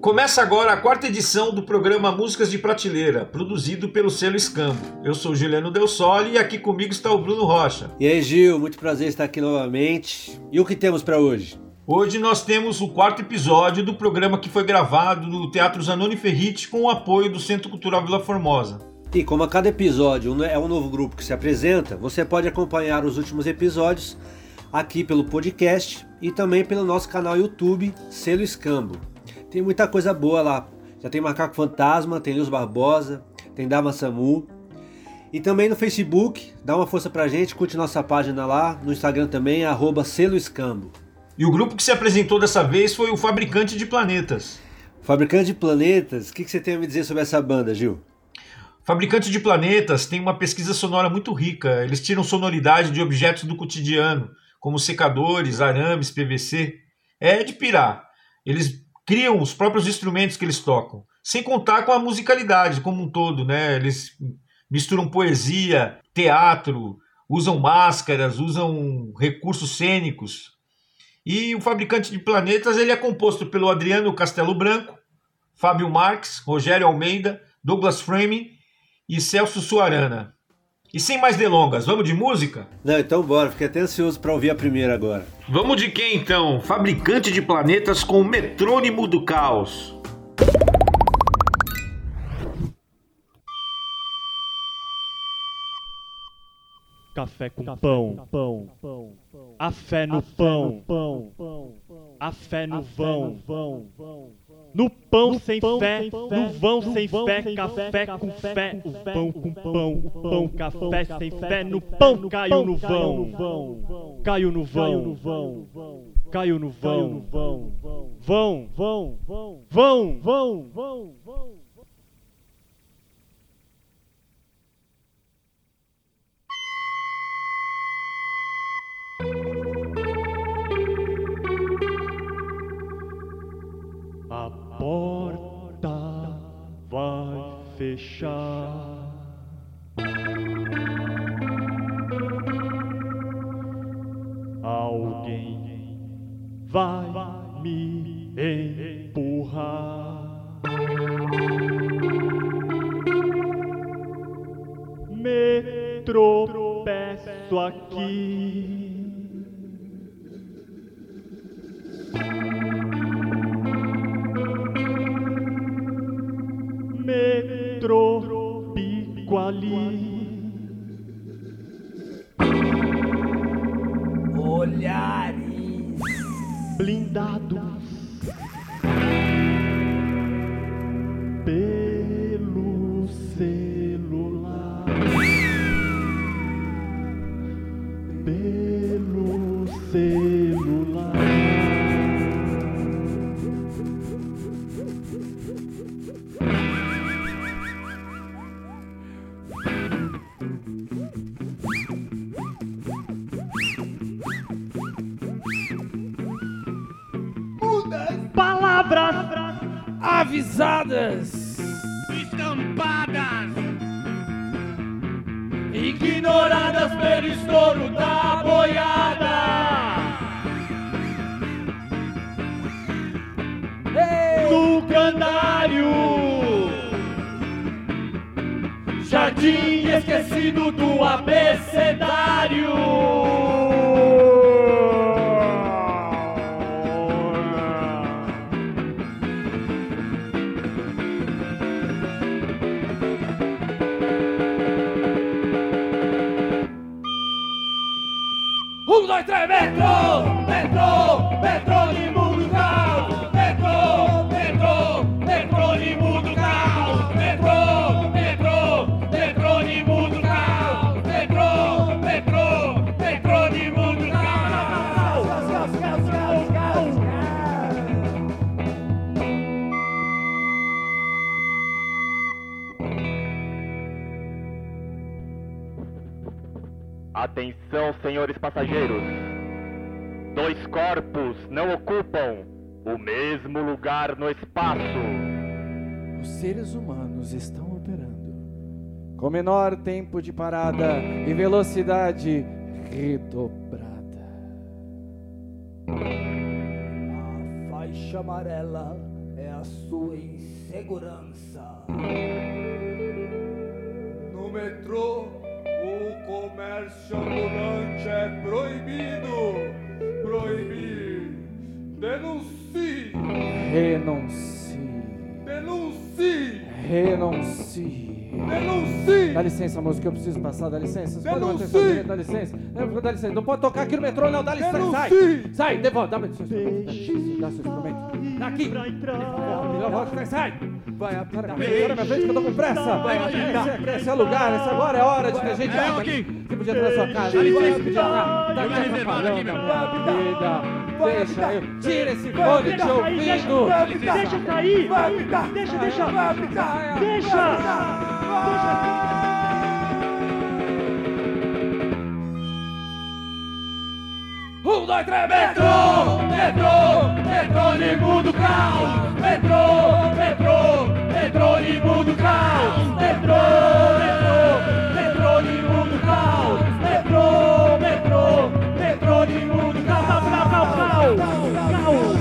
Começa agora a quarta edição do programa Músicas de Prateleira, produzido pelo selo Escambo. Eu sou Juliano Del Sole e aqui comigo está o Bruno Rocha. E aí, Gil, muito prazer estar aqui novamente. E o que temos para hoje? Hoje nós temos o quarto episódio do programa que foi gravado no Teatro Zanoni Ferriti com o apoio do Centro Cultural Vila Formosa. E como a cada episódio é um novo grupo que se apresenta, você pode acompanhar os últimos episódios aqui pelo podcast e também pelo nosso canal YouTube Selo Escambo. Tem muita coisa boa lá. Já tem Macaco Fantasma, tem Luz Barbosa, tem Dava Samu. E também no Facebook, dá uma força pra gente, curte nossa página lá, no Instagram também, arroba Selo Escambo. E o grupo que se apresentou dessa vez foi o Fabricante de Planetas. Fabricante de Planetas, o que, que você tem a me dizer sobre essa banda, Gil? Fabricante de Planetas tem uma pesquisa sonora muito rica. Eles tiram sonoridade de objetos do cotidiano, como secadores, arames, PVC. É de pirar. Eles criam os próprios instrumentos que eles tocam, sem contar com a musicalidade como um todo, né? Eles misturam poesia, teatro, usam máscaras, usam recursos cênicos. E o fabricante de planetas ele é composto pelo Adriano Castelo Branco, Fábio Marques, Rogério Almeida, Douglas Framing e Celso Suarana. E sem mais delongas, vamos de música? Não, então bora, fiquei até ansioso para ouvir a primeira agora. Vamos de quem então? Fabricante de planetas com metrônimo do caos. Café com pão, pão, pão, a fé no pão, pão, a fé no vão, vão, no pão sem fé, no vão sem fé, café com fé, o pão com pão, o pão café sem fé, no pão caiu no vão, caiu no vão, caiu no vão, vão, vão, vão, vão, vão, vão, fechar. Alguém vai me empurrar. Me tropeço aqui. Palavras avisadas, estampadas, ignoradas pelo estouro da boiada. Jardim esquecido do abecedário. Um, dois, três, metrô, Senhores passageiros. Dois corpos não ocupam o mesmo lugar no espaço. Os seres humanos estão operando com menor tempo de parada e velocidade redobrada. A faixa amarela é a sua insegurança. No metrô, comércio ambulante é proibido. Proibir. Denuncie. Renuncie. Denuncie. Renuncie. Denuncie. Dá licença, moço, que eu preciso passar. Dá licença. Manter Denuncie. Dá licença. Não, Dá licença. Não pode tocar aqui no metrô, não. Dá licença. Sai. Denuncie. Sai. Devolve. Dá instrumento. Dá seu instrumento. Daqui. Pra entrar. Sai. Sai. Vai, para, para, para minha frente que eu tô com pressa. Esse, esse é o lugar, esse agora é a hora de que a gente. Você podia ter na sua casa. Licença, podia entrar. Tá aqui minha vida. Deixa eu. Tira esse fone de Deixa deixa, ouvido. deixa. Vai apitar. Deixa, deixa. Vai apitar. Deixa. Um, dois, três, metrô, metrô, metrônimo do caos. Metrô, metrô, metrônimo do caos. Metrô, metrô, metrônimo do caos. Metrô, metrô, metrônimo do caos. Caos, caos, caos, caos.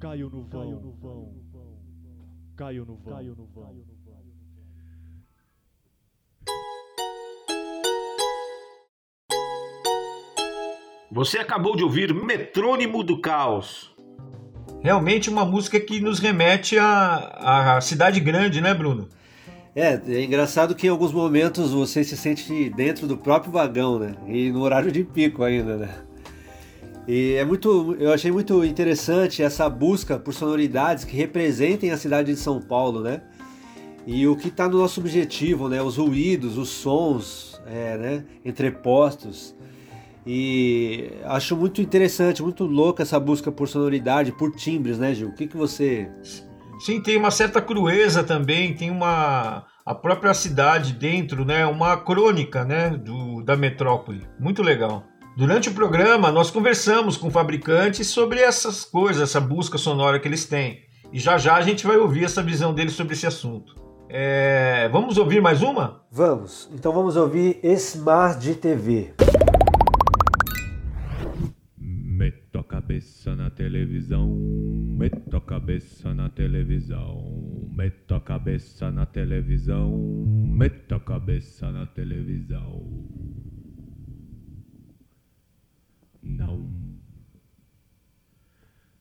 Caiu no vão. Caiu no vão. Caiu no vão. Você acabou de ouvir Metrônimo do Caos. Realmente uma música que nos remete à, à cidade grande, né, Bruno? É, é engraçado que em alguns momentos você se sente dentro do próprio vagão, né? E no horário de pico ainda, né? E é muito, eu achei muito interessante essa busca por sonoridades que representem a cidade de São Paulo, né? E o que está no nosso objetivo, né? Os ruídos, os sons, é, né? Entrepostos. E acho muito interessante, muito louca essa busca por sonoridade, por timbres, né, Gil? O que, que você. Sim, tem uma certa crueza também, tem uma a própria cidade dentro, né, uma crônica, né, do, da metrópole. Muito legal. Durante o programa, nós conversamos com fabricantes sobre essas coisas, essa busca sonora que eles têm. E já já a gente vai ouvir essa visão deles sobre esse assunto. É, Vamos ouvir mais uma? Vamos, então vamos ouvir Smart de TV. Cabeça na televisão, meto a cabeça na televisão, meto a cabeça na televisão, meto a cabeça na televisão. Não,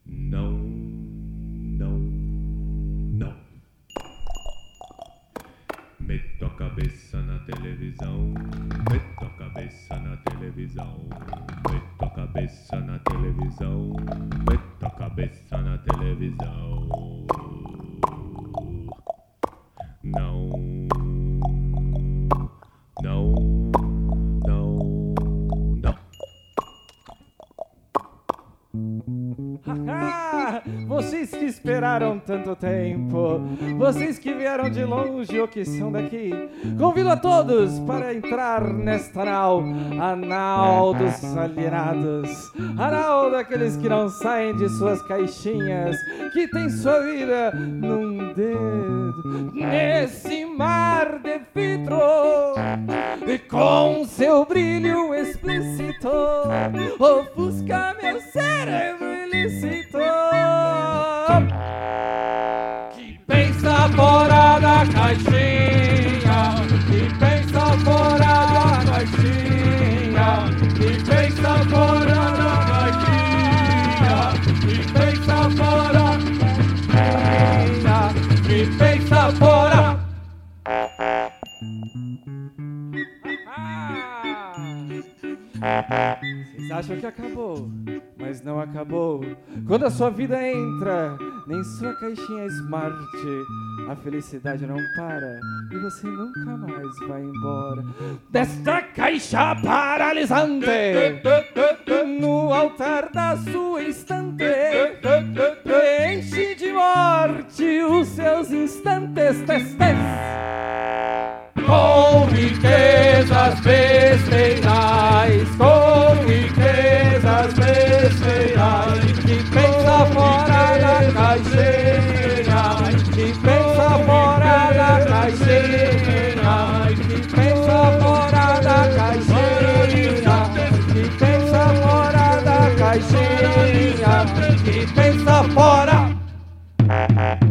não, Meto a cabeça na televisão, meto a cabeça na televisão, meto a cabeça na televisão, meto a cabeça na televisão. Não, não, vocês que esperaram tanto tempo, vocês que vieram de longe ou que são daqui, convido a todos para entrar nesta nau, a nau dos alienados, a nau daqueles que não saem de suas caixinhas, que tem sua vida num dedo, nesse mar de vidro, e com seu brilho explícito, ofusca meu cérebro ilícito. Que pensa fora da caixinha, que pensa fora da caixinha, que pensa fora da caixinha, que pensa fora da caixinha, que pensa fora. Vocês acham que acabou, mas não acabou. Quando a sua vida entra em sua caixinha smart, a felicidade não para e você nunca mais vai embora desta caixa paralisante. No altar da sua instante, preenche de morte os seus instantes. Testes com riquezas besteirais, com riquezas que pensa fora da caixeira, que pensa fora da caixeira, que pensa fora da caixeira, que pensa fora da caixeira, que pensa fora.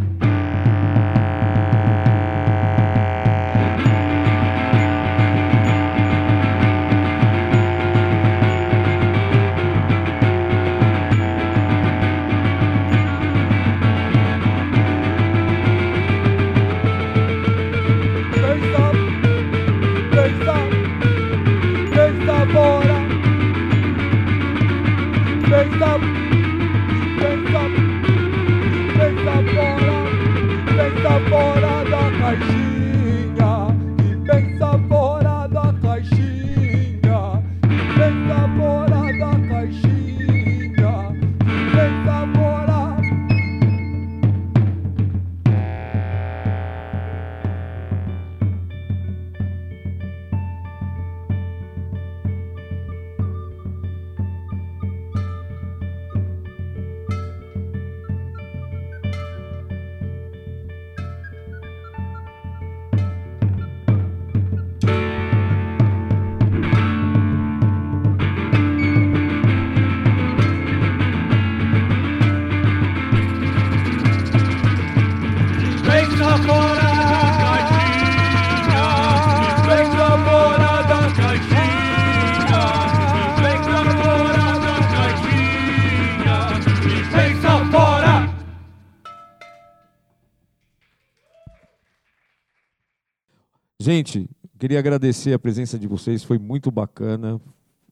Gente, queria agradecer a presença de vocês, foi muito bacana.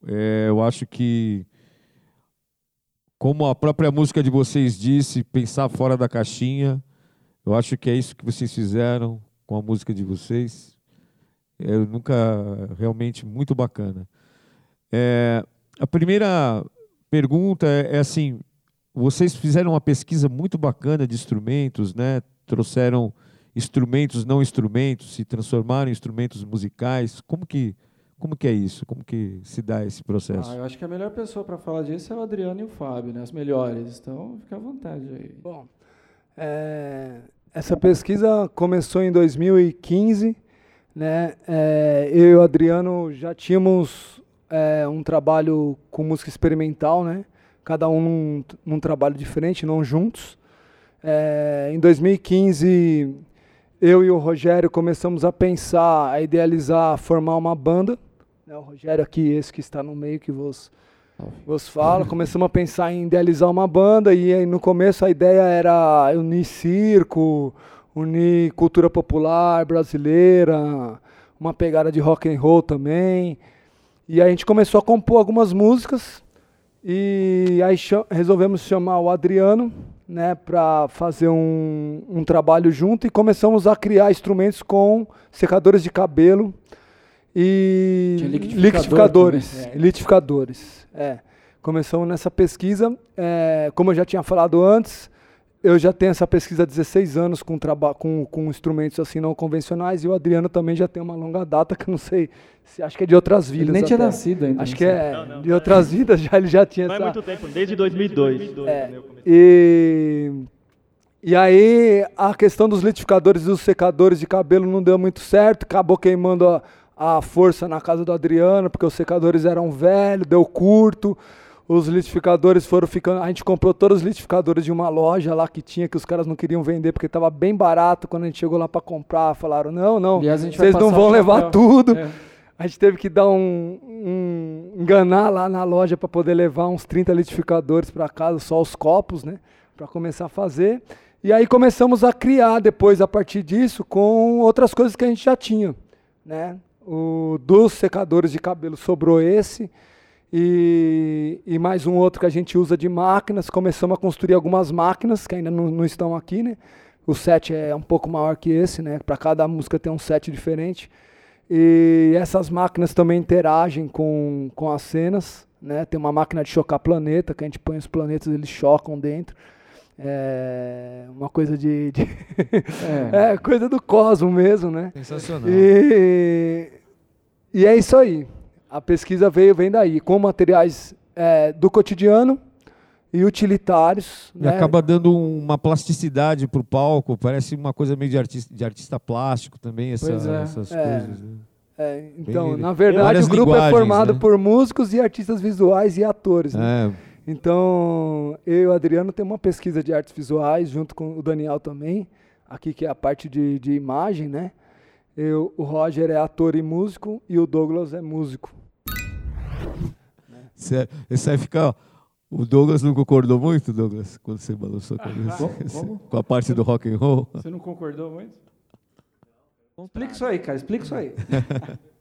É, eu acho que, como a própria música de vocês disse, pensar fora da caixinha, eu acho que é isso que vocês fizeram com a música de vocês. Eu nunca, realmente, muito bacana. É, a primeira pergunta é, é assim: vocês fizeram uma pesquisa muito bacana de instrumentos, né? Trouxeram instrumentos, não instrumentos, se transformaram em instrumentos musicais. Como que, como que é isso? Como que se dá esse processo? Ah, eu acho que a melhor pessoa para falar disso é o Adriano e o Fábio, né? As melhores. Então, fica à vontade aí. Bom, é, essa pesquisa começou em 2015, né? É, eu e o Adriano já tínhamos é, um trabalho com música experimental, né? Cada um num, num trabalho diferente, não juntos. É, em 2015, eu e o Rogério começamos a pensar, a idealizar, formar uma banda. né? O Rogério aqui, esse que está no meio que vos vos fala, começamos a pensar em idealizar uma banda e aí no começo a ideia era unir circo, unir cultura popular brasileira, uma pegada de rock and roll também. E a gente começou a compor algumas músicas e aí resolvemos chamar o Adriano, né, para fazer um, um trabalho junto e começamos a criar instrumentos com secadores de cabelo e liquidificador liquidificadores. É, liquidificadores. É. Começamos nessa pesquisa. é, como eu já tinha falado antes, eu já tenho essa pesquisa há 16 anos com, traba com, com instrumentos assim não convencionais e o Adriano também já tem uma longa data que eu não sei, se, acho que é de outras vidas. Ele nem tinha até. nascido ainda. Acho que é Não, não, de não. outras vidas já ele já tinha Não é essa. muito tempo, desde 2002. É, né. E, e aí a questão dos litificadores e dos secadores de cabelo não deu muito certo, acabou queimando a, a força na casa do Adriano, porque os secadores eram velhos, deu curto. Os litificadores foram ficando. A gente comprou todos os litificadores de uma loja lá que tinha, que os caras não queriam vender porque estava bem barato. Quando a gente chegou lá para comprar, falaram: não, não, vocês não vão levar chapéu. tudo. É. A gente teve que dar um, um- enganar lá na loja para poder levar uns 30 litificadores para casa, só os copos, né, para começar a fazer. E aí começamos a criar depois a partir disso com outras coisas que a gente já tinha, né? O dos secadores de cabelo sobrou esse e, e mais um outro que a gente usa de máquinas. Começamos a construir algumas máquinas que ainda não, não estão aqui, né? O set é um pouco maior que esse, né? Para cada música tem um set diferente. E essas máquinas também interagem com, com as cenas. Né? Tem uma máquina de chocar planeta, que a gente põe os planetas, eles chocam dentro. É uma coisa de. de é. coisa do cosmo mesmo, né? Sensacional. E, e é isso aí. A pesquisa veio, vem daí, com materiais é, do cotidiano e utilitários. E né? acaba dando uma plasticidade para o palco, parece uma coisa meio de artista, de artista plástico também, essa- é. essas É. coisas. né? É, então, na verdade, o grupo é formado né? por músicos e artistas visuais e atores. né? É, Então, eu e o Adriano temos uma pesquisa de artes visuais, junto com o Daniel também, aqui que é a parte de, de imagem, né? Eu, o Roger é ator e músico, e o Douglas é músico. Esse aí fica. O Douglas não concordou muito, Douglas, quando você balançou a cabeça? Como? Como? Com a parte do rock and roll? Você não concordou muito? Explica isso aí, cara. Explica isso aí.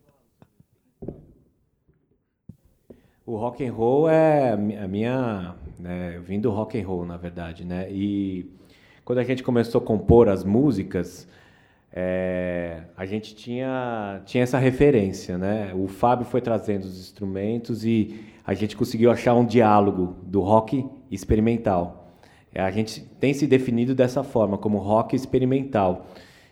O rock and roll é a minha, né, eu vim do rock and roll na verdade, né? E quando a gente começou a compor as músicas, é, a gente tinha, tinha essa referência, né? O Fábio foi trazendo os instrumentos e a gente conseguiu achar um diálogo do rock experimental. A gente tem se definido dessa forma, como rock experimental.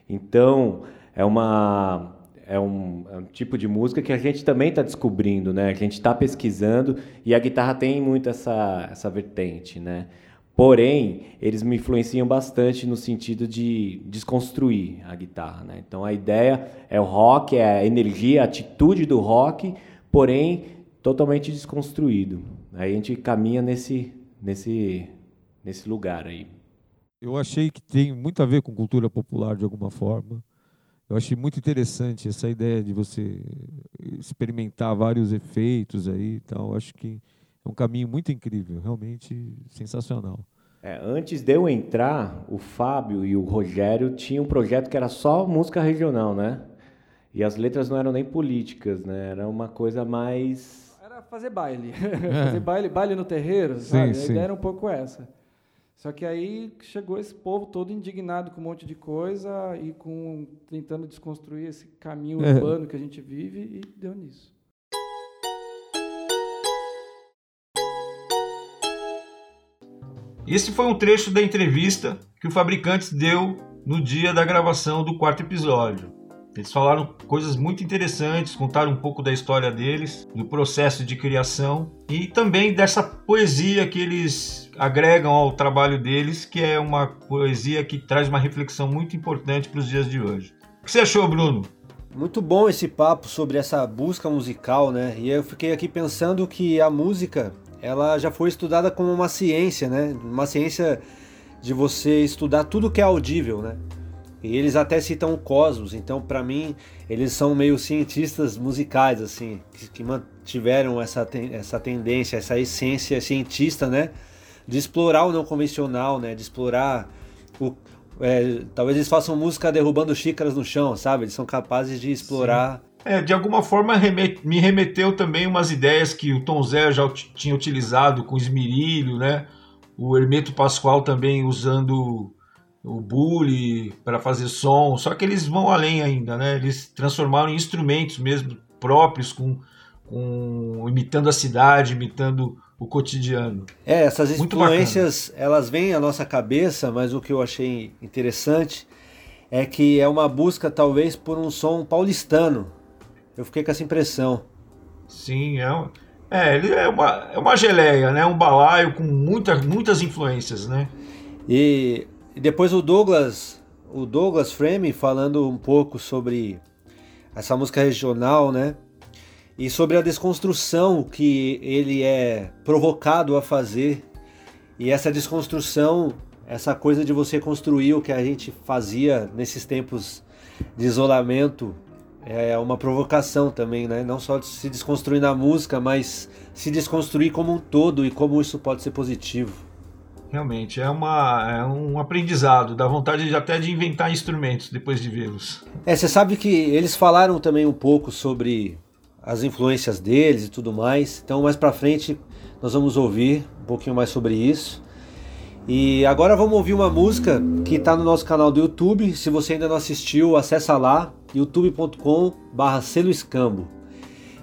Então, é uma é um, é um, tipo de música que a gente também está descobrindo, né? A gente está pesquisando e a guitarra tem muito essa, essa vertente, né? Porém, eles me influenciam bastante no sentido de desconstruir a guitarra, né? Então a ideia é o rock, é a energia, a atitude do rock, porém totalmente desconstruído. Aí a gente caminha nesse nesse nesse lugar aí. Eu achei que tem muito a ver com cultura popular de alguma forma. Eu achei muito interessante essa ideia de você experimentar vários efeitos aí e tal. Acho que é um caminho muito incrível, realmente sensacional. É, antes de eu entrar, o Fábio e o Rogério tinham um projeto que era só música regional, né? E as letras não eram nem políticas, né? Era uma coisa mais. Era fazer baile. É. fazer baile, baile no terreiro, sim, sabe? Sim. A ideia era um pouco essa. Só que aí chegou esse povo todo indignado com um monte de coisa e com tentando desconstruir esse caminho é. urbano que a gente vive e deu nisso. Esse foi um trecho da entrevista que o Fabricantes deu no dia da gravação do quarto episódio. Eles falaram coisas muito interessantes, contaram um pouco da história deles, do processo de criação e também dessa poesia que eles agregam ao trabalho deles, que é uma poesia que traz uma reflexão muito importante para os dias de hoje. O que você achou, Bruno? Muito bom esse papo sobre essa busca musical, né? E eu fiquei aqui pensando que a música, ela já foi estudada como uma ciência, né? Uma ciência de você estudar tudo que é audível, né? E eles até citam o Cosmos, então para mim eles são meio cientistas musicais, assim, que, mantiveram essa, ten, essa tendência, essa essência cientista, né? De explorar o não convencional, né? De explorar o. É, talvez eles façam música derrubando xícaras no chão, sabe? Eles são capazes de explorar. É, de alguma forma me remeteu também umas ideias que o Tom Zé já tinha utilizado com Esmirilho, né? O Hermeto Pascoal também usando o bully para fazer som, só que eles vão além ainda, né? Eles transformaram em instrumentos mesmo próprios, com, com imitando a cidade, imitando o cotidiano. É, essas influências elas vêm à nossa cabeça, mas o que eu achei interessante é que é uma busca talvez por um som paulistano. Eu fiquei com essa impressão. Sim, é, uma, é, ele é uma, é uma geleia, né? Um balaio com muita, muitas influências, né? E e depois o Douglas, o Douglas Frame falando um pouco sobre essa música regional, né? E sobre a desconstrução que ele é provocado a fazer. E essa desconstrução, essa coisa de você construir o que a gente fazia nesses tempos de isolamento, é uma provocação também, né? Não só de se desconstruir na música, mas se desconstruir como um todo e como isso pode ser positivo. Realmente, é, uma, é um aprendizado, dá vontade de, até de inventar instrumentos depois de vê-los. É, você sabe que eles falaram também um pouco sobre as influências deles e tudo mais, então mais pra frente nós vamos ouvir um pouquinho mais sobre isso. E agora vamos ouvir uma música que está no nosso canal do YouTube. Se você ainda não assistiu, acessa lá, youtube.com/barra escambo.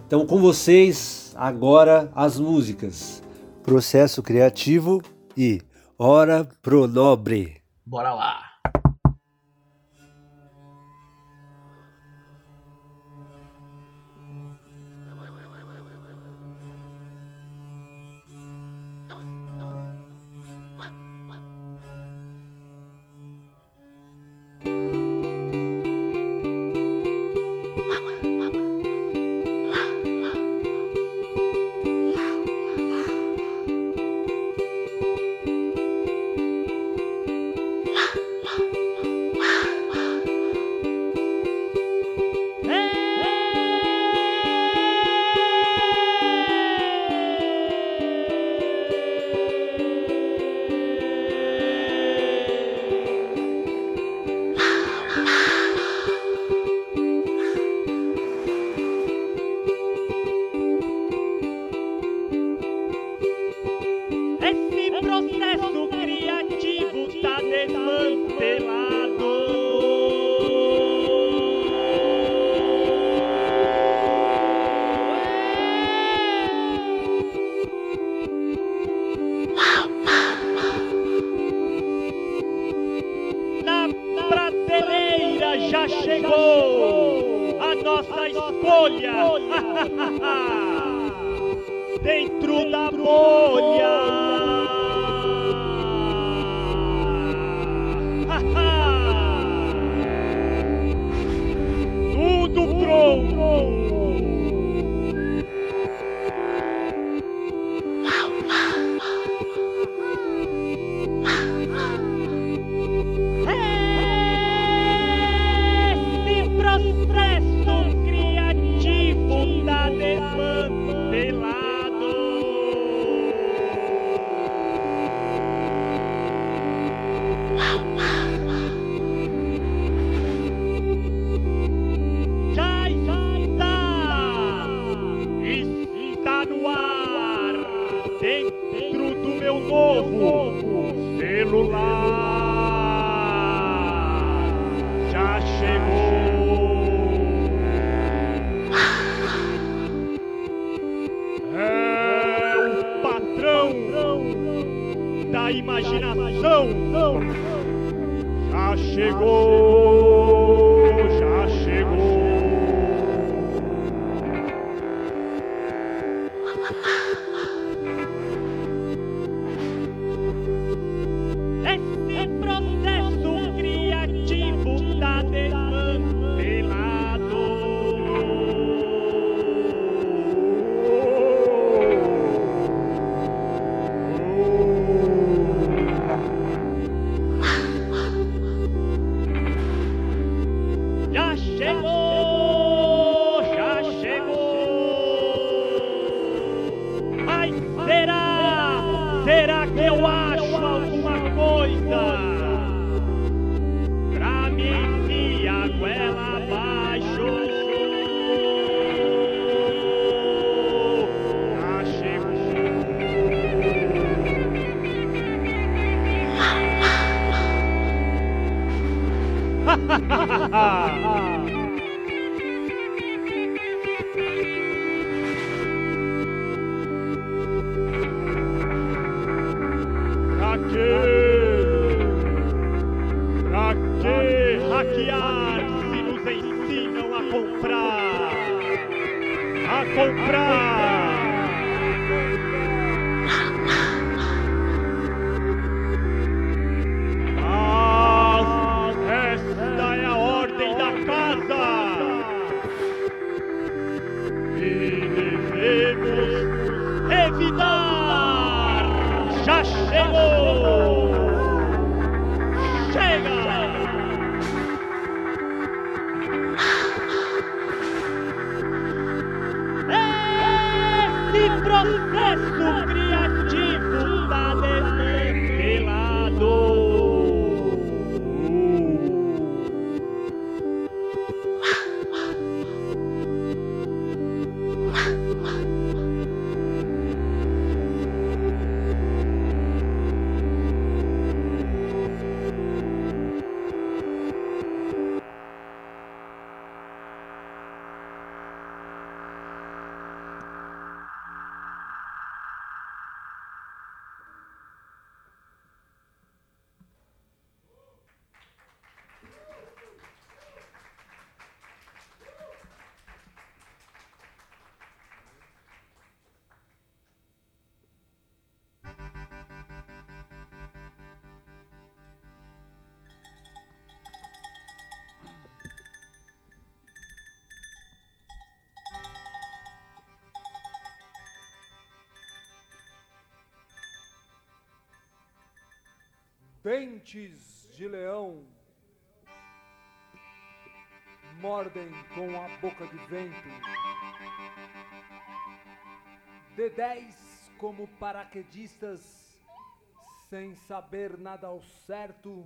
Então, com vocês, agora as músicas. Processo criativo e Ora pro nobre. Bora lá. It. Processo criativo tá desmantelado. Dentes de leão mordem com a boca de vento. D10 como paraquedistas, sem saber nada ao certo,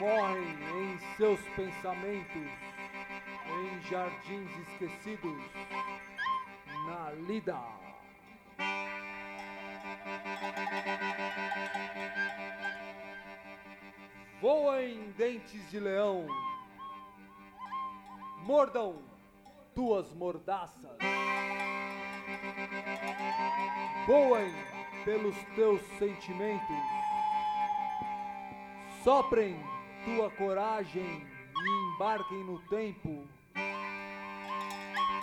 morrem em seus pensamentos, em jardins esquecidos, na lida. Voem dentes de leão, mordam tuas mordaças, voem pelos teus sentimentos, soprem tua coragem e embarquem no tempo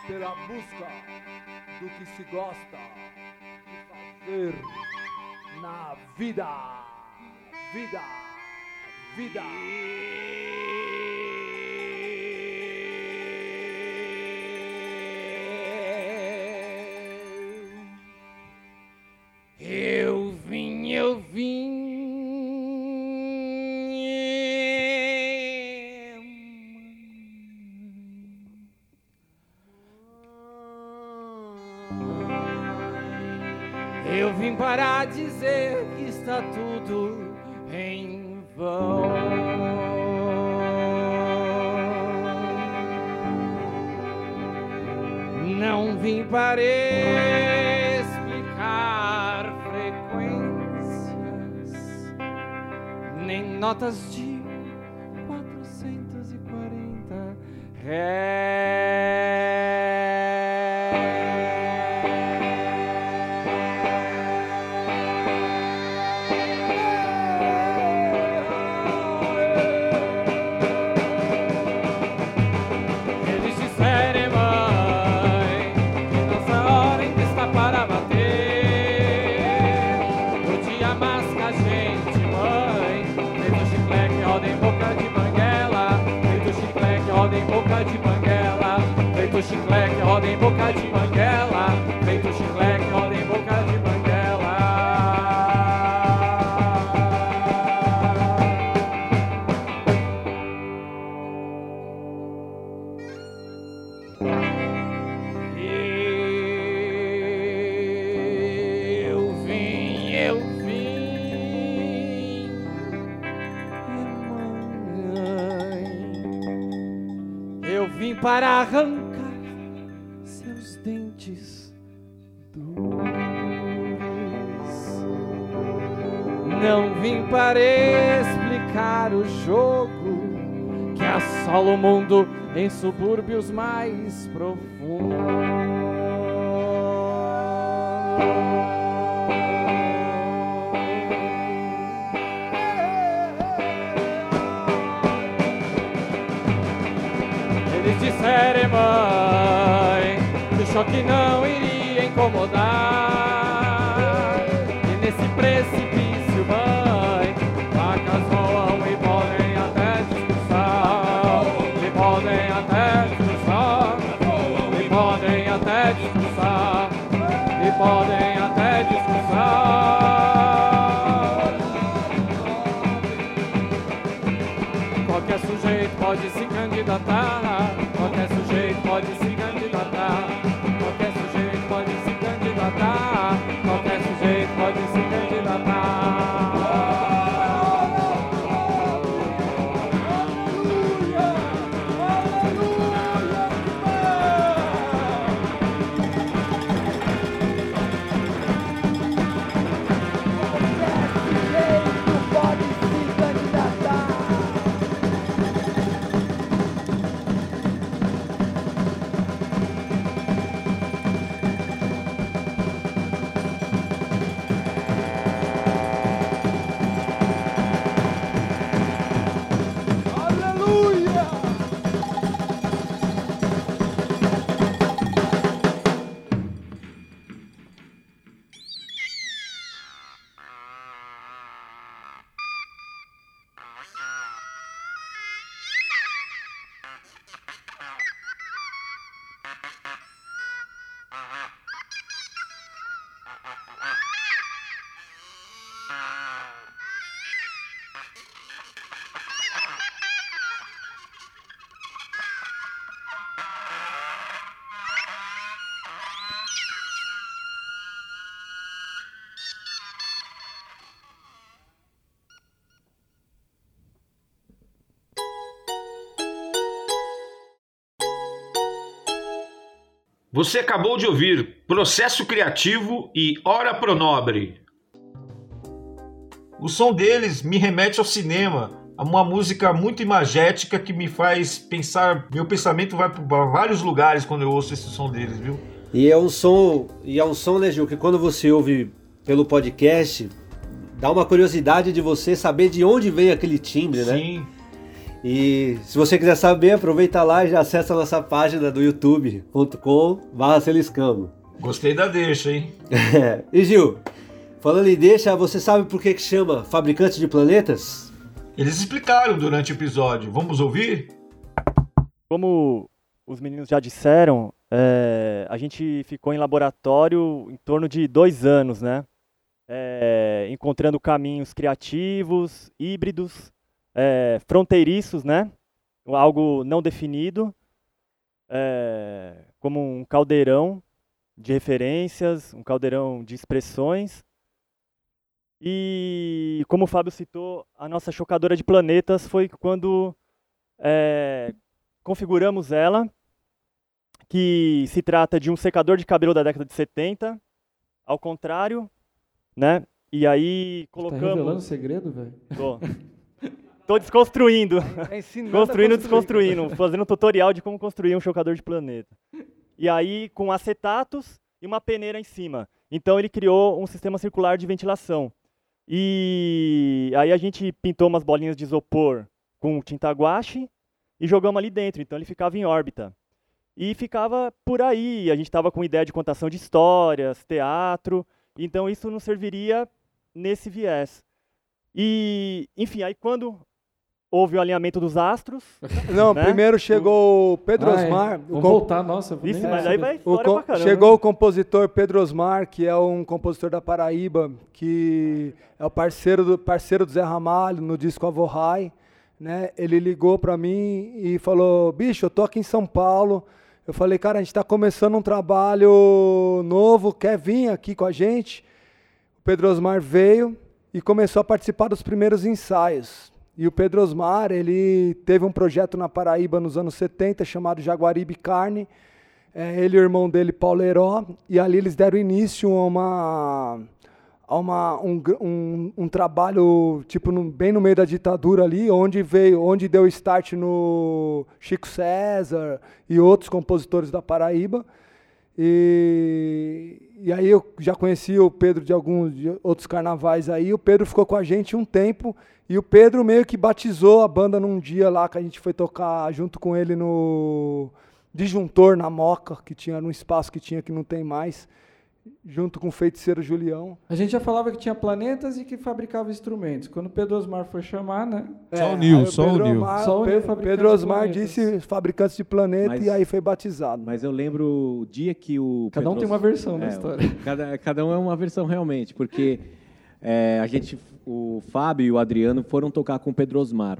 pela busca do que se gosta de fazer na vida. Vida, vida. Eu vim, eu vim. Eu vim para dizer que está tudo em vão. Não vim para explicar frequências, nem notas de 440 Eles roda em vim para explicar o jogo que assola o mundo em subúrbios mais Eles disserem, mãe, que o choque não iria incomodar. E podem Você acabou de ouvir Processo Criativo e Hora Pronobre. O som deles me remete ao cinema, a uma música muito imagética que me faz pensar. Meu pensamento vai para vários lugares quando eu ouço esse som deles, viu? E é um som, e é um som, né, Gil, que quando você ouve pelo podcast, dá uma curiosidade de você saber de onde vem aquele timbre, né? Sim. E se você quiser saber, aproveita lá e já acessa a nossa página do youtube.com.br Seliscambo. Gostei da deixa, hein? É. E Gil, falando em deixa, você sabe por que, que chama Fabricante de Planetas? Eles explicaram durante o episódio. Vamos ouvir? Como os meninos já disseram, é, a gente ficou em laboratório em torno de dois anos, né? É, encontrando caminhos criativos, híbridos, é, fronteiriços, né? Algo não definido, é, como um caldeirão de referências, um caldeirão de expressões. E como o Fábio citou, a nossa chocadora de planetas foi quando é, configuramos ela, que se trata de um secador de cabelo da década de 70, ao contrário, né? E aí colocamos. Tá revelando segredo, velho? Tô. Desconstruindo. É Construindo, desconstruindo. Fazendo um tutorial de como construir um chocador de planeta. E aí, com acetatos e uma peneira em cima. Então, ele criou um sistema circular de ventilação. E aí, a gente pintou umas bolinhas de isopor com tinta guache e jogamos ali dentro. Então, ele ficava em órbita. E ficava por aí. A gente estava com ideia de contação de histórias, teatro. Então, isso nos serviria nesse viés. E, enfim, aí quando houve o alinhamento dos astros. Não, né? primeiro chegou o Pedro Ah, é. Osmar. Vamos com- voltar, nossa. nem mas aí vai o história co- pra caramba. chegou né? o compositor Pedro Osmar, que é um compositor da Paraíba, que é o parceiro do, parceiro do Zé Ramalho no disco Avorrai. Né? Ele ligou para mim e falou: Bicho, eu tô aqui em São Paulo. Eu falei, cara, a gente está começando um trabalho novo, quer vir aqui com a gente? O Pedro Osmar veio e começou a participar dos primeiros ensaios. E o Pedro Osmar, ele teve um projeto na Paraíba nos anos 70 chamado Jaguaribe Carne. É, ele e o irmão dele, Paulo Heró, e ali eles deram início a uma a uma, um, um, um trabalho tipo no- bem no meio da ditadura ali, onde veio, onde deu start no Chico César e outros compositores da Paraíba. E, e aí eu já conheci o Pedro de alguns de outros carnavais aí. O Pedro ficou com a gente um tempo e o Pedro meio que batizou a banda num dia lá que a gente foi tocar junto com ele no Disjuntor na Moca, que tinha num espaço que tinha que não tem mais, junto com o feiticeiro Julião. A gente já falava que tinha planetas e que fabricava instrumentos. Quando o Pedro Osmar foi chamar, né? Só o Nil, aí só o Pedro Nil. Osmar- Só o Nil, Pedro, fabricante Pedro de Osmar planetas. disse fabricantes de planeta Mas- e aí foi batizado. Mas eu lembro o dia que o. Cada um Pedro- tem uma versão da É, história. Cada, cada um é uma versão realmente, porque é, a gente, o Fábio e o Adriano foram tocar com o Pedro Osmar.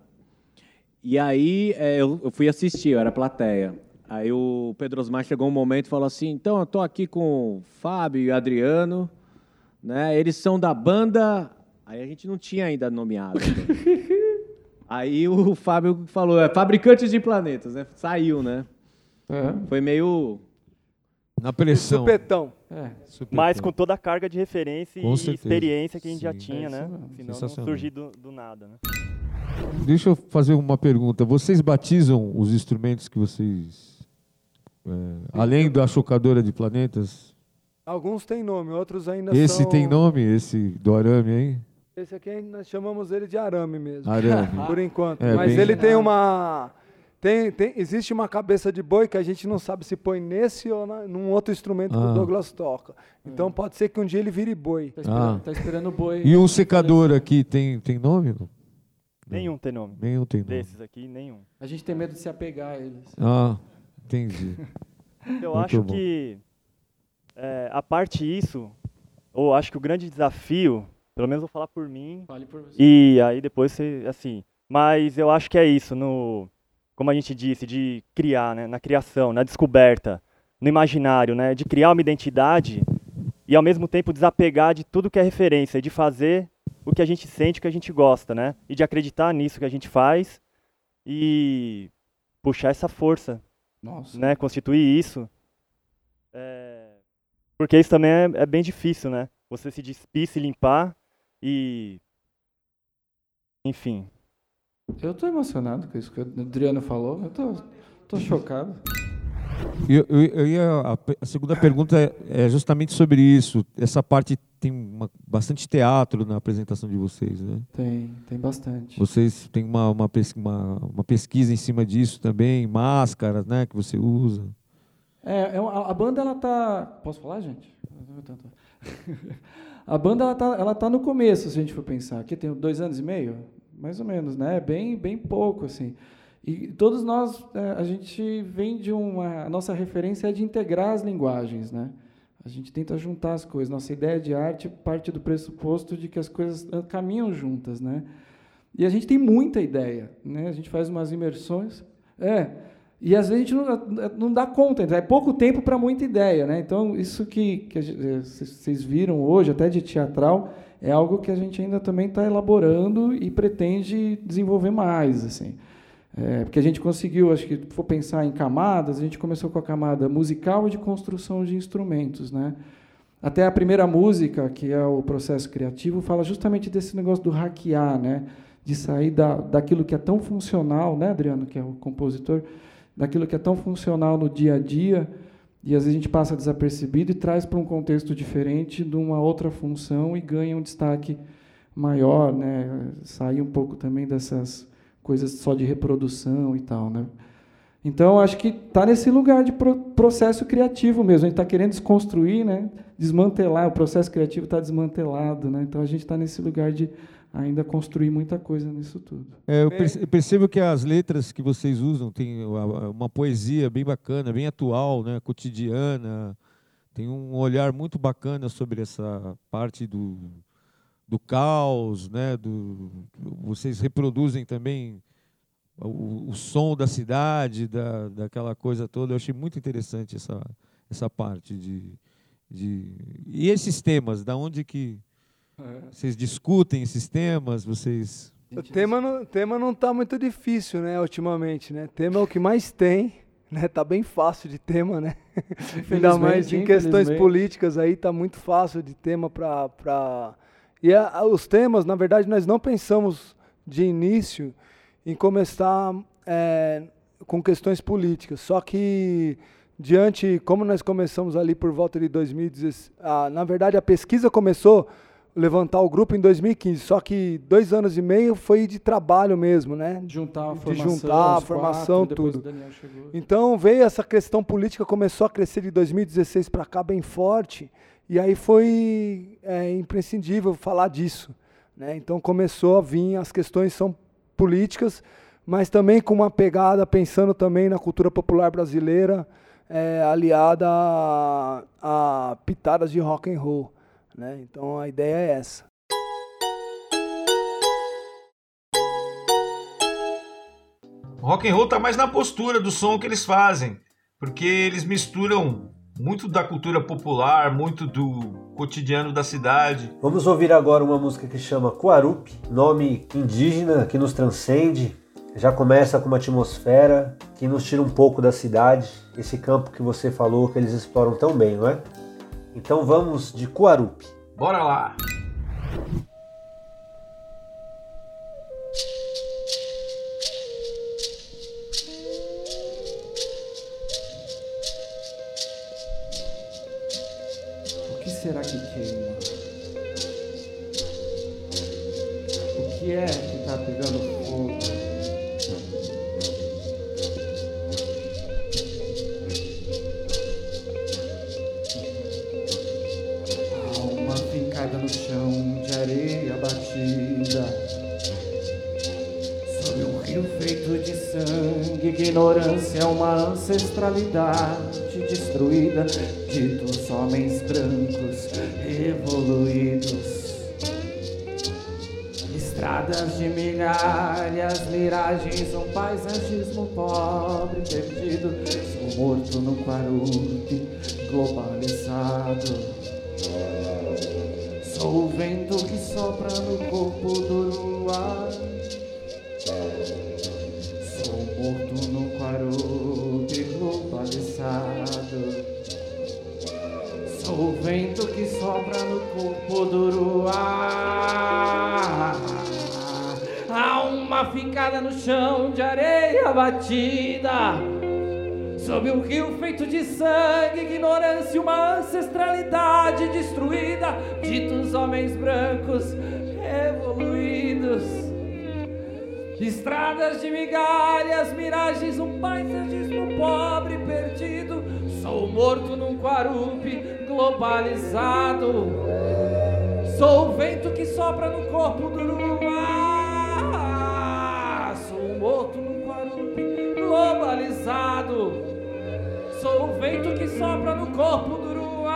E aí é, eu, eu fui assistir, eu era plateia. Aí o Pedro Osmar chegou um momento e falou assim: então eu tô aqui com o Fábio e o Adriano, né? Eles são da banda. Aí a gente não tinha ainda nomeado. Aí o Fábio falou, é Fabricantes de Planetas, né? Saiu, né? É. Foi meio. Na pressão. Supetão. É. Supetão. Mas com toda a carga de referência Com e certeza. experiência que a gente já Sim. tinha, É né? Senão não surgir do, do nada, né? Deixa eu fazer uma pergunta. Vocês batizam os instrumentos que vocês. é, além da chocadora de planetas? Alguns têm nome, outros ainda Esse são... tem nome, esse do arame aí? Esse aqui nós chamamos ele de arame mesmo. Arame. Por enquanto. É, Mas bem- ele tem uma. Tem, tem, existe uma cabeça de boi que a gente não sabe se põe nesse ou na, num outro instrumento que Ah. o Douglas toca. Então pode ser que um dia ele vire boi. Tá esperando, Ah. tá esperando o boi. E o secador aqui tem, tem nome? Não? Nenhum tem nome. Nenhum tem nome. Desses aqui, nenhum. A gente tem medo de se apegar a eles. Ah, entendi. Eu Muito acho bom. que, é, a parte isso, ou acho que o grande desafio, pelo menos vou falar por mim, Fale por você. e aí depois você, assim, mas eu acho que é isso, no, como a gente disse, de criar, né, na criação, na descoberta, no imaginário, né, de criar uma identidade e ao mesmo tempo desapegar de tudo que é referência, e de fazer o que a gente sente, o que a gente gosta, né, e de acreditar nisso que a gente faz e puxar essa força Nossa. né, constituir isso. É, porque isso também é, é bem difícil, né? Você se despir, se limpar e. Enfim. Eu tô emocionado com isso que o Adriano falou. Eu tô, tô chocado. Eu, eu, eu ia, a, a segunda pergunta é, é justamente sobre isso, essa parte tem uma, bastante teatro na apresentação de vocês, né? Tem, tem bastante. Vocês têm uma, uma, uma, uma pesquisa em cima disso também, máscaras, né, que você usa. É, é uma- a banda ela tá. Posso falar, gente? A banda ela tá, ela tá no começo, se a gente for pensar. Aqui tem dois anos e meio, mais ou menos, né? Bem, bem pouco assim. E todos nós, é, a gente vem de uma, a nossa referência é de integrar as linguagens, né? A gente tenta juntar as coisas. Nossa ideia de arte parte do pressuposto de que as coisas ah, caminham juntas, né? E a gente tem muita ideia, né? A gente faz umas imersões, é. E às vezes a gente não, não dá conta, é pouco tempo para muita ideia, né? Então isso que, que eh, vocês vocês viram hoje, até de teatral, é algo que a gente ainda também está elaborando e pretende desenvolver mais, assim. É, porque a gente conseguiu, acho que for pensar em camadas, a gente começou com a camada musical e de construção de instrumentos, né? Até a primeira música, que é o processo criativo, fala justamente desse negócio do hackear, né? De sair da, daquilo que é tão funcional, né, Adriano, que é o compositor, daquilo que é tão funcional no dia a dia, e às vezes a gente passa desapercebido e traz para um contexto diferente, de uma outra função e ganha um destaque maior, né? Sair um pouco também dessas coisas só de reprodução e tal, né? Então, acho que está nesse lugar de pro- processo criativo mesmo. A gente está querendo desconstruir, né? desmantelar. O processo criativo está desmantelado. Né? Então, a gente está nesse lugar de ainda construir muita coisa nisso tudo. É, eu, perce- eu percebo que as letras que vocês usam têm uma uma poesia bem bacana, bem atual, né, cotidiana. Tem um olhar muito bacana sobre essa parte do, do caos, né, do, vocês reproduzem também o, o som da cidade, da, daquela coisa toda. Eu achei muito interessante essa, essa parte de, de... E esses temas, da onde que vocês discutem esses temas, vocês... O tema não, tema não tá muito difícil, né, ultimamente, né? Tema é o que mais tem, né? Tá bem fácil de tema, né? Ainda mais em questões políticas aí, tá muito fácil de tema para pra... E a- os temas, na verdade, nós não pensamos de início em começar é, com questões políticas, só que diante, como nós começamos ali por volta de 2016, ah, na verdade a pesquisa começou levantar o grupo em 2015, só que dois anos e meio foi de trabalho mesmo, né? Juntar a de formação, juntar a formação, quatro, tudo. Então veio essa questão política, começou a crescer de 2016 para cá bem forte, e aí foi é, imprescindível falar disso. Né? Então começou a vir, as questões são políticas, mas também com uma pegada pensando também na cultura popular brasileira, é, aliada a, a pitadas de rock and roll. Né? Então a ideia é essa. O rock and roll tá mais na postura do som que eles fazem, porque eles misturam muito da cultura popular, muito do cotidiano da cidade. Vamos ouvir agora uma música que chama Kuarup, nome indígena que nos transcende. Já começa com uma atmosfera que nos tira um pouco da cidade, esse campo que você falou que eles exploram tão bem, não é? Então vamos de Kuarup. Bora lá! O que será que queima? O que é ancestralidade destruída Ditos homens brancos evoluídos Estradas de migalhas, miragens, um paisagismo pobre, perdido. Sou morto no Quarupi, globalizado. Sou o vento que sopra no corpo do batida. Sob um rio feito de sangue, ignorância e uma ancestralidade destruída, ditos homens brancos evoluídos. Estradas de migalhas, miragens, um paisagismo pobre perdido. Sou morto num quarupe globalizado. Sou o vento que sopra no corpo do luar. Sou o vento que sopra no corpo do luar.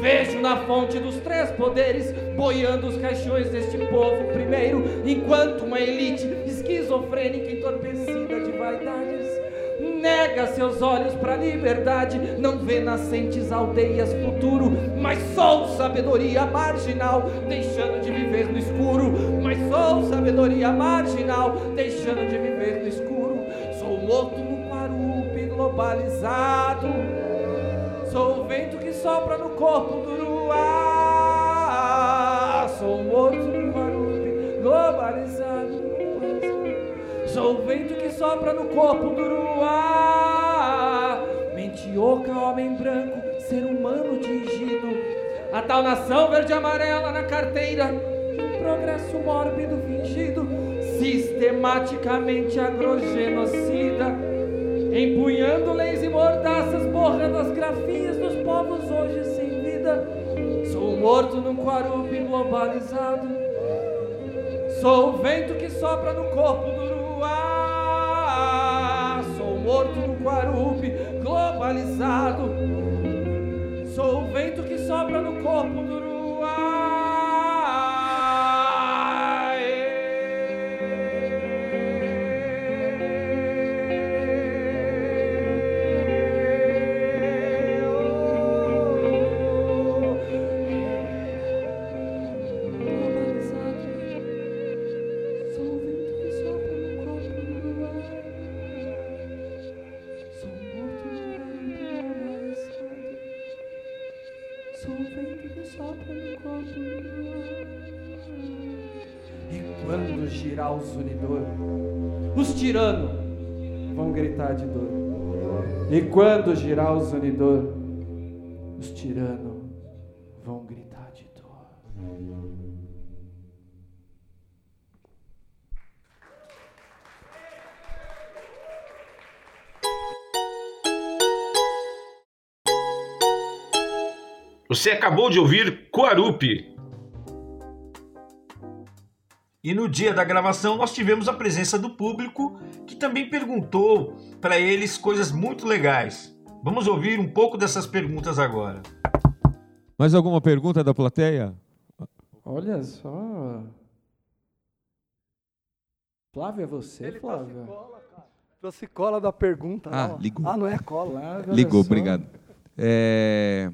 Vejo na fonte dos três poderes boiando os caixões deste povo primeiro, enquanto uma elite esquizofrênica entorpecida de vaidades nega seus olhos para a liberdade, não vê nascentes aldeias futuro, mas sou sabedoria marginal, deixando de viver no escuro, mas sou sabedoria marginal, deixando de viver no escuro. Sou morto globalizado, sou o vento que sopra no corpo do luar, sou morto no Quarupi globalizado. Sou o vento que sopra no corpo do luar. Mentioca, homem branco, ser humano tingido. A tal nação verde e amarela na carteira. Progresso mórbido fingido. Sistematicamente agrogenocida. Empunhando leis e mordaças, borrando as grafias dos povos hoje sem vida. Sou morto num quarupi globalizado. Sou o vento que sopra no corpo do luar. Sou morto no Guarupi, globalizado. Sou o vento que sopra no corpo do luar. O zunidor, os tiranos vão gritar de dor. E quando girar o zunidor, os tiranos vão gritar de dor. Você acabou de ouvir Coarupi. E no dia da gravação nós tivemos a presença do público que também perguntou para eles coisas muito legais. Vamos ouvir um pouco dessas perguntas agora. Mais alguma pergunta da plateia? Olha só. Flávio, é você, Flávio? Trouxe cola da pergunta. Ah, não. ligou. Ah, não é cola. Flávio, olha Ligou, obrigado. É,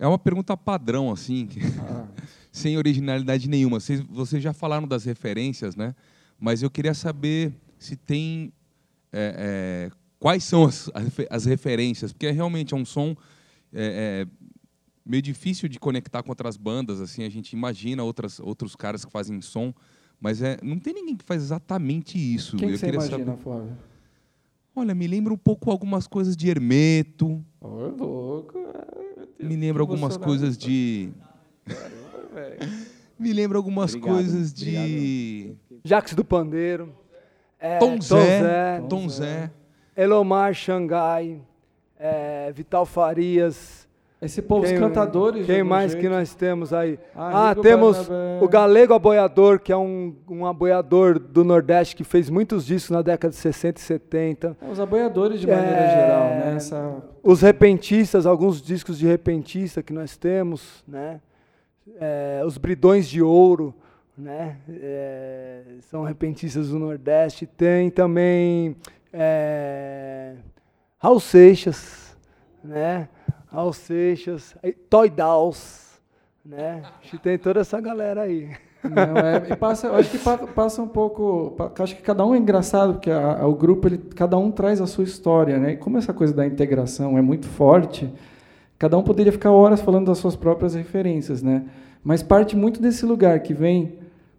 é uma pergunta padrão, assim, Ah. sem originalidade nenhuma. Vocês, vocês já falaram das referências, né? Mas eu queria saber se tem. é, é, quais são as, as refe- as referências? Porque realmente é um som é, é, meio difícil de conectar com outras bandas. Assim, a gente imagina outras, outros caras que fazem som, mas é, não tem ninguém que faz exatamente isso. Quem eu que você imagina, saber. Flávio? Olha, me lembra um pouco algumas coisas de Hermeto. Ô, louco. Me lembra algumas coisas de. Me lembra algumas Obrigado, coisas de. Jax do Pandeiro. é, Tom Zé, Tom Tom Zé. Elomar Xangai. é, Vital Farias. Esse povo, os Quem- cantadores, de Quem mais jeito. que nós temos aí? Ah, Ah, temos Barnabé. o Galego Aboiador, que é um, um aboiador do Nordeste que fez muitos discos na década de 60 e 70. É, Os aboiadores, de maneira É, geral, né? Essa... Os repentistas, alguns discos de repentista que nós temos, né? É, os bridões de ouro, né? É, são repentistas do Nordeste. Tem também é, Raul Seixas, né? Raul Seixas, Toy Dolls, né? Que tem toda essa galera aí. Não, é, passa, acho que pa- passa um pouco. Acho que cada um é engraçado, porque a- a- o grupo, ele, cada um traz a sua história, né? E como essa coisa da integração é muito forte, cada um poderia ficar horas falando das suas próprias referências, né? Mas parte muito desse lugar que vem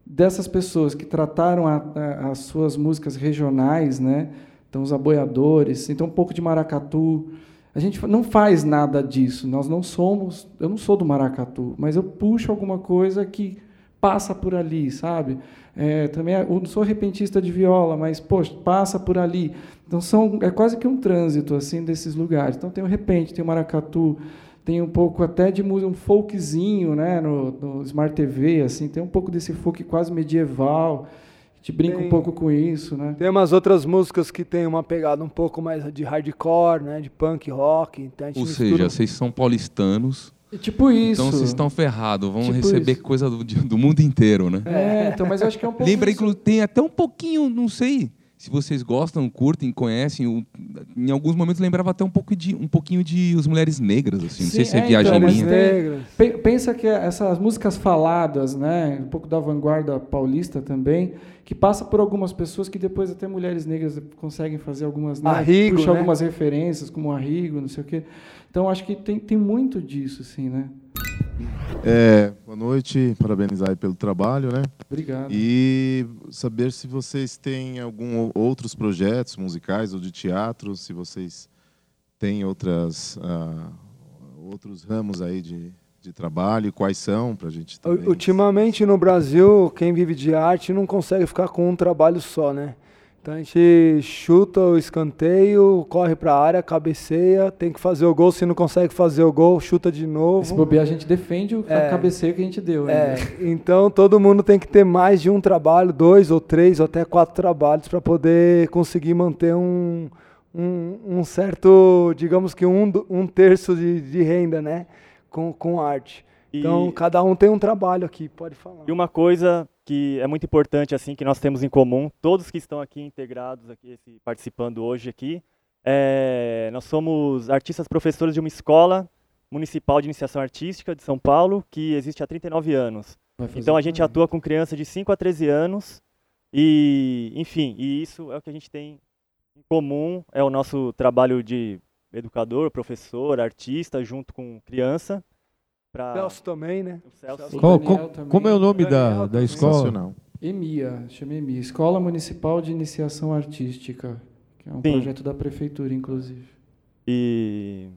dessas pessoas que trataram a- a- as suas músicas regionais, né? então os aboiadores, então um pouco de maracatu. A gente não faz nada disso, nós não somos, eu não sou do maracatu, mas eu puxo alguma coisa que passa por ali, sabe? É, também eu não sou repentista de viola, mas poxa, passa por ali. Então são é quase que um trânsito assim desses lugares. Então tem o repente, tem o maracatu, tem um pouco até de um folkzinho, né, no, no Smart TV, assim, tem um pouco desse folk quase medieval. A gente brinca tem, um pouco com isso, né? Tem umas outras músicas que tem uma pegada um pouco mais de hardcore, né, de punk rock. Então Ou seja, vocês são paulistanos. Tipo isso. Então vocês estão ferrados, vão tipo receber isso. coisa do, do, mundo inteiro, né? É, então, mas eu acho que é um pouco. Lembra, inclusive, tem até um pouquinho, não sei, se vocês gostam, curtem, conhecem, em alguns momentos lembrava até um pouco de um pouquinho de As Mulheres Negras, assim. Não sei se é, é viagem então, minha. Negras. Pensa que essas músicas faladas, né, um pouco da vanguarda paulista também, que passa por algumas pessoas que depois até mulheres negras conseguem fazer algumas, né, Arrigo, puxar né? algumas referências, como Arrigo, não sei o quê. Então acho que tem, tem muito disso, assim, né? É, boa noite, parabenizar pelo trabalho, né? Obrigado. E saber se vocês têm algum outros projetos musicais ou de teatro, se vocês têm outras uh, outros ramos aí de, de trabalho, quais são para a gente também. Ultimamente no Brasil, quem vive de arte não consegue ficar com um trabalho só, né? Então a gente chuta o escanteio, corre para a área, cabeceia, tem que fazer o gol. Se não consegue fazer o gol, chuta de novo. Se bobear, a gente defende o é, cabeceio que a gente deu. É, então todo mundo tem que ter mais de um trabalho, dois ou três ou até quatro trabalhos para poder conseguir manter um, um, um, certo, digamos que um, um terço de, de renda, né? Com, com arte. E... Então cada um tem um trabalho aqui, pode falar. E uma coisa que é muito importante assim que nós temos em comum, todos que estão aqui integrados aqui participando hoje aqui, é, nós somos artistas professores de uma escola municipal de iniciação artística de São Paulo que existe há 39 anos. Então a gente atua com crianças de 5 a 13 anos e, enfim, e isso é o que a gente tem em comum, é o nosso trabalho de educador, professor, artista junto com criança. Pra... Celso também, né? Celso qual, qual, também. Como é o nome da, da escola? EMIA, chama EMIA, Escola Municipal de Iniciação Artística, que é um Sim. projeto da prefeitura, inclusive. E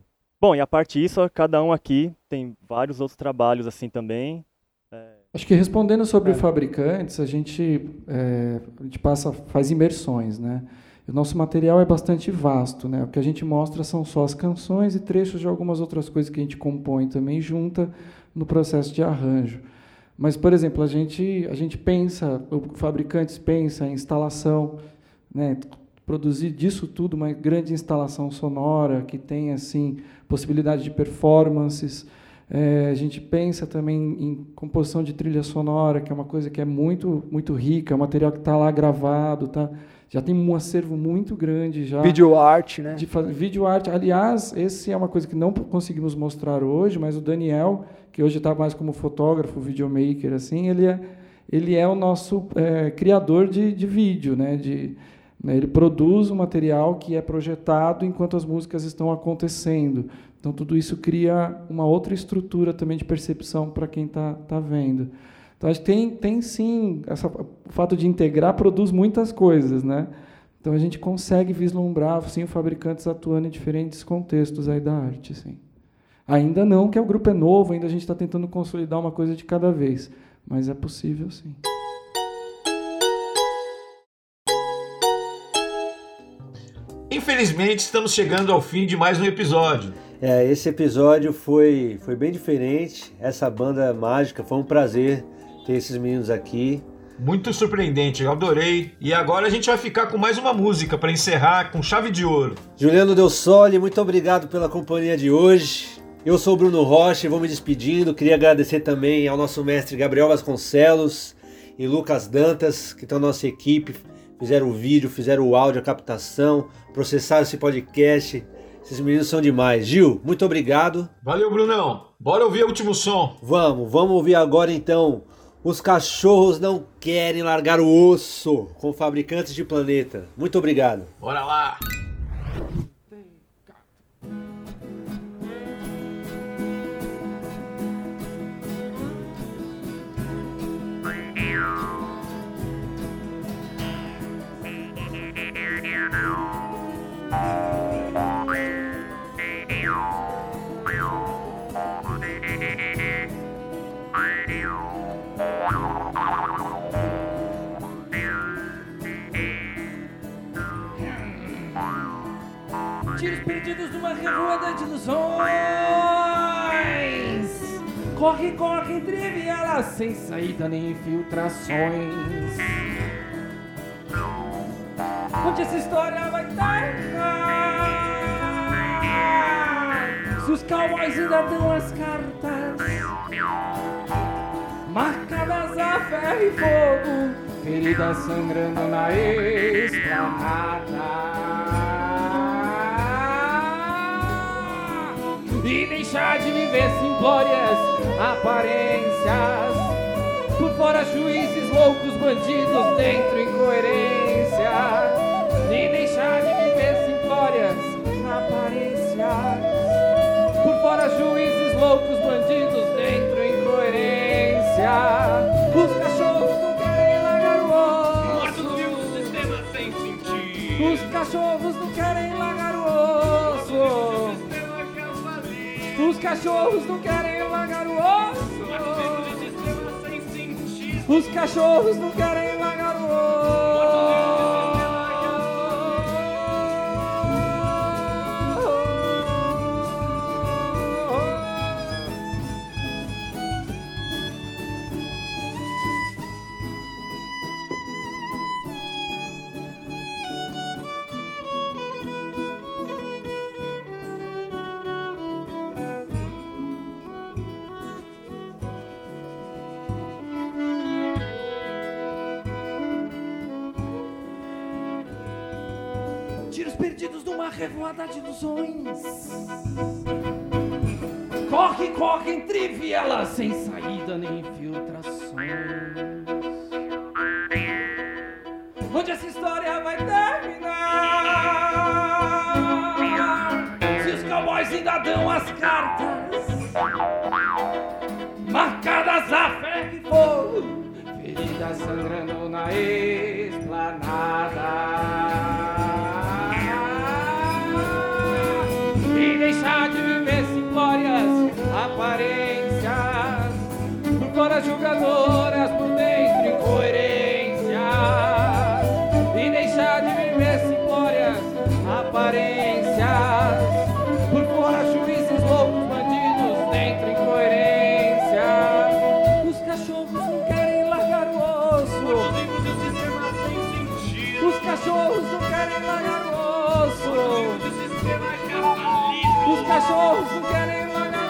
bom, e a parte disso, cada um aqui tem vários outros trabalhos assim também. É... Acho que respondendo sobre é. fabricantes, a gente, é, a gente passa, faz imersões, né? O nosso material é bastante vasto, né? O que a gente mostra são só as canções e trechos de algumas outras coisas que a gente compõe também junta no processo de arranjo. Mas, por exemplo, a gente a gente pensa, fabricantes pensam em instalação, né? Produzir disso tudo uma grande instalação sonora que tenha assim possibilidade de performances. É, a gente pensa também em composição de trilha sonora, que é uma coisa que é muito muito rica, é um material que está lá gravado, tá já tem um acervo muito grande já. Vídeo arte, né? De fazer vídeo arte. Aliás, esse é uma coisa que não conseguimos mostrar hoje, mas o Daniel, que hoje está mais como fotógrafo, videomaker, assim, ele é, ele é o nosso é, criador de, de vídeo, né? De, né? Ele produz o um material que é projetado enquanto as músicas estão acontecendo. Então, tudo isso cria uma outra estrutura também de percepção para quem está tá vendo. Então, acho que tem, tem sim, essa, o fato de integrar produz muitas coisas, né? Então, a gente consegue vislumbrar, sim, fabricantes atuando em diferentes contextos aí da arte, sim. Ainda não, que o grupo é novo, ainda a gente está tentando consolidar uma coisa de cada vez, mas é possível, sim. Infelizmente, estamos chegando ao fim de mais um episódio. É, esse episódio foi, foi bem diferente. Essa banda mágica foi um prazer ter esses meninos aqui. Muito surpreendente, eu adorei. E agora a gente vai ficar com mais uma música para encerrar com chave de ouro. Juliano Del Sole, muito obrigado pela companhia de hoje. Eu sou o Bruno Rocha e vou me despedindo. Queria agradecer também ao nosso mestre Gabriel Vasconcelos e Lucas Dantas, que estão na nossa equipe, fizeram o vídeo, fizeram o áudio, a captação, processaram esse podcast. Esses meninos são demais. Gil, muito obrigado. Valeu, Brunão. Bora ouvir o último som. Vamos, vamos ouvir agora então os cachorros não querem largar o osso com fabricantes de planeta. Muito obrigado. Bora lá! Tiros perdidos numa revoada de ilusões. Corre, corre entre vielas sem saída nem infiltrações. Onde essa história vai terminar? Se os cowboys ainda dão as cartas, marcadas a ferro e fogo, feridas sangrando na esplanada. E deixar de viver simplórias aparências. Por fora, juízes loucos, bandidos, dentro, incoerência. E deixar de viver simplórias aparências. Por fora, juízes loucos, bandidos, dentro, incoerência. Os cachorros não querem largar o osso. Os cachorros cachorros não querem largar o osso. Os cachorros não querem revoada de ilusões. Corre, corre entre vielas sem saída nem infiltrações. Onde essa história vai terminar? Se os cowboys ainda dão as cartas, marcadas a ferro e fogo, feridas sangrando na esplanada. Os cachorros não querem largar